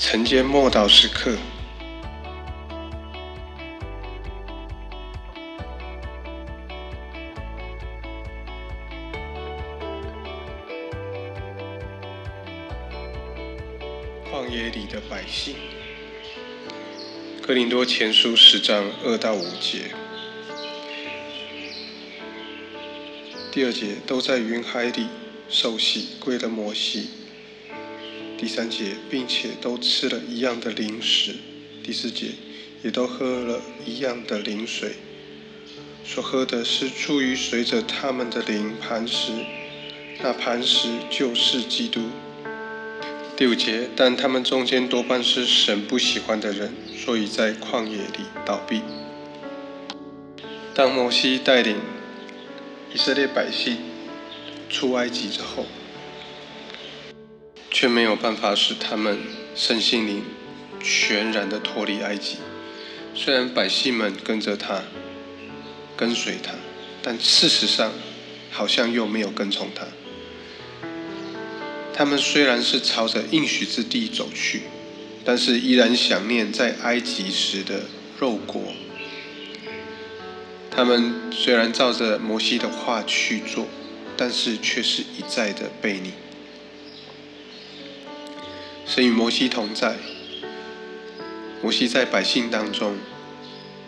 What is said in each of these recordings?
晨间默祷时刻，旷野里的百姓，哥林多前书十章二到五节，第二节都在云海里受洗归了摩西。第三节，并且都吃了一样的零食；第四节，也都喝了一样的灵水。所喝的是出于随着他们的灵磐石，那磐石就是基督。第五节，但他们中间多半是神不喜欢的人，所以在旷野里倒闭。当摩西带领以色列百姓出埃及之后，却没有办法使他们身心灵全然的脱离埃及。虽然百姓们跟着他，跟随他，但事实上好像又没有跟从他。他们虽然是朝着应许之地走去，但是依然想念在埃及时的肉国。他们虽然照着摩西的话去做，但是却是一再的背逆。神与摩西同在，摩西在百姓当中，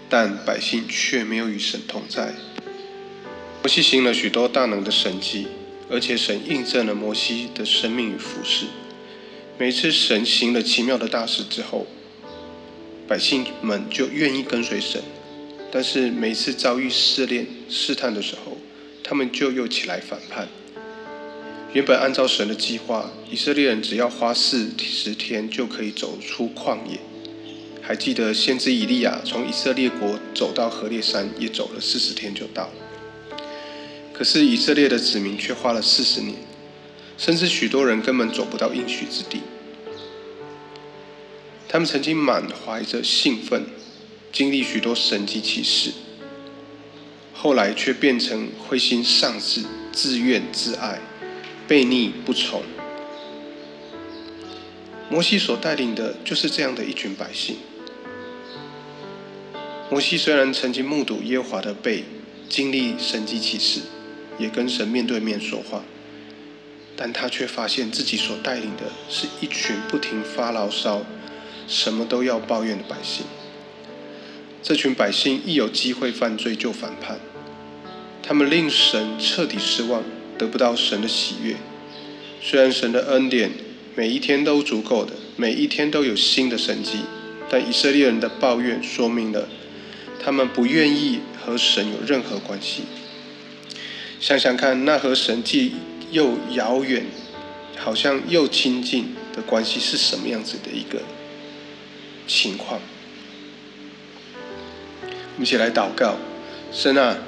但百姓却没有与神同在。摩西行了许多大能的神迹，而且神印证了摩西的生命与服饰。每次神行了奇妙的大事之后，百姓们就愿意跟随神。但是每次遭遇试炼、试探的时候，他们就又起来反叛。原本按照神的计划，以色列人只要花四十天就可以走出旷野。还记得先知以利亚从以色列国走到河烈山，也走了四十天就到了。可是以色列的子民却花了四十年，甚至许多人根本走不到应许之地。他们曾经满怀着兴奋，经历许多神迹奇事，后来却变成灰心丧志、自怨自艾。背逆不从，摩西所带领的就是这样的一群百姓。摩西虽然曾经目睹耶和华的背，经历神迹奇事，也跟神面对面说话，但他却发现自己所带领的是一群不停发牢骚、什么都要抱怨的百姓。这群百姓一有机会犯罪就反叛，他们令神彻底失望。得不到神的喜悦。虽然神的恩典每一天都足够的，每一天都有新的神迹，但以色列人的抱怨说明了他们不愿意和神有任何关系。想想看，那和神既又遥远，好像又亲近的关系是什么样子的一个情况？我们一起来祷告：神啊，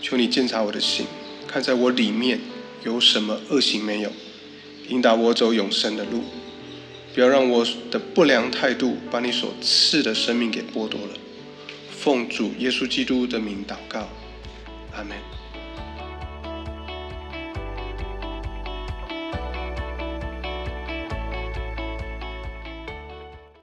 求你检查我的心。看在我里面有什么恶行没有，引导我走永生的路，不要让我的不良态度把你所赐的生命给剥夺了。奉主耶稣基督的名祷告，阿门。